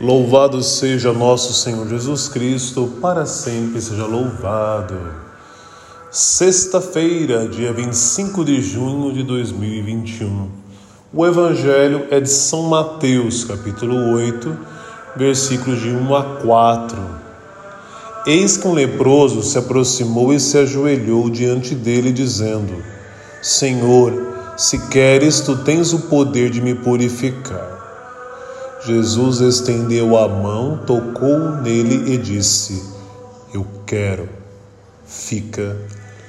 Louvado seja nosso Senhor Jesus Cristo, para sempre seja louvado. Sexta-feira, dia 25 de junho de 2021. O Evangelho é de São Mateus, capítulo 8, versículos de 1 a 4. Eis que um leproso se aproximou e se ajoelhou diante dele, dizendo: Senhor, se queres, tu tens o poder de me purificar. Jesus estendeu a mão, tocou nele e disse: Eu quero, fica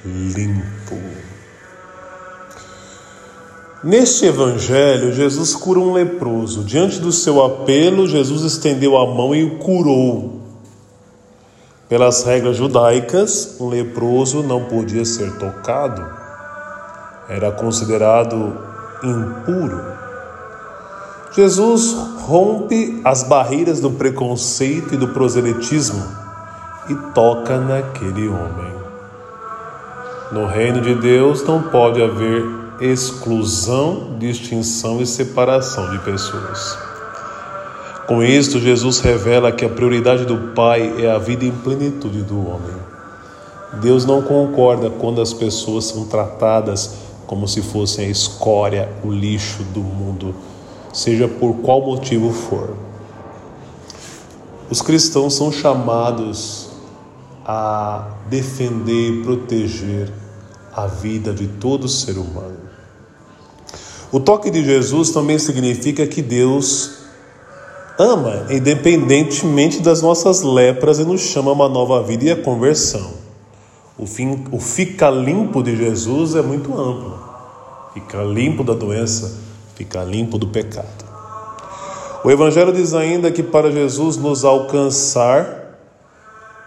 limpo. Neste evangelho, Jesus cura um leproso. Diante do seu apelo, Jesus estendeu a mão e o curou. Pelas regras judaicas, um leproso não podia ser tocado, era considerado impuro. Jesus rompe as barreiras do preconceito e do proselitismo e toca naquele homem. No reino de Deus não pode haver exclusão, distinção e separação de pessoas. Com isto, Jesus revela que a prioridade do Pai é a vida em plenitude do homem. Deus não concorda quando as pessoas são tratadas como se fossem a escória, o lixo do mundo seja por qual motivo for. Os cristãos são chamados a defender e proteger a vida de todo ser humano. O toque de Jesus também significa que Deus ama, independentemente das nossas lepras, e nos chama a uma nova vida e a conversão. O, fim, o fica limpo de Jesus é muito amplo. Fica limpo da doença, ficar limpo do pecado. O Evangelho diz ainda que para Jesus nos alcançar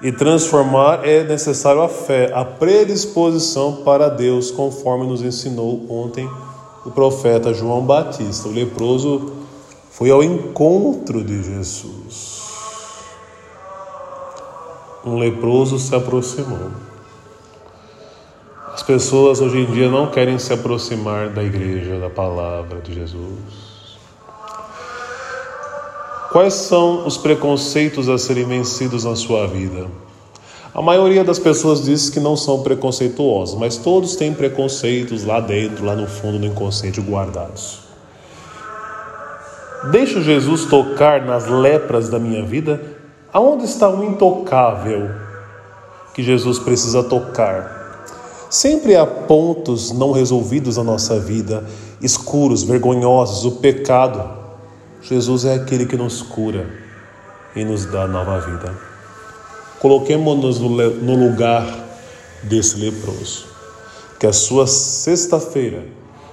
e transformar é necessário a fé, a predisposição para Deus, conforme nos ensinou ontem o profeta João Batista. O leproso foi ao encontro de Jesus. Um leproso se aproximou. As pessoas hoje em dia não querem se aproximar da igreja, da palavra de Jesus. Quais são os preconceitos a serem vencidos na sua vida? A maioria das pessoas diz que não são preconceituosos, mas todos têm preconceitos lá dentro, lá no fundo do inconsciente guardados. Deixo Jesus tocar nas lepras da minha vida? Aonde está o intocável que Jesus precisa tocar? Sempre há pontos não resolvidos na nossa vida, escuros, vergonhosos, o pecado. Jesus é aquele que nos cura e nos dá nova vida. Coloquemos-nos no lugar desse leproso. Que a sua sexta-feira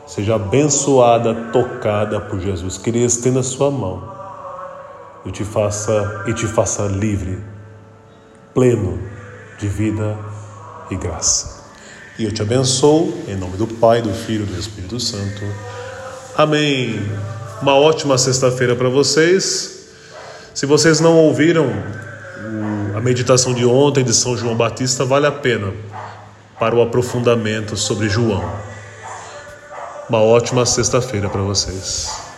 seja abençoada, tocada por Jesus. Que Ele estenda a sua mão e te faça, e te faça livre, pleno de vida e graça. E eu te abençoo, em nome do Pai, do Filho e do Espírito Santo. Amém. Uma ótima sexta-feira para vocês. Se vocês não ouviram a meditação de ontem de São João Batista, vale a pena para o aprofundamento sobre João. Uma ótima sexta-feira para vocês.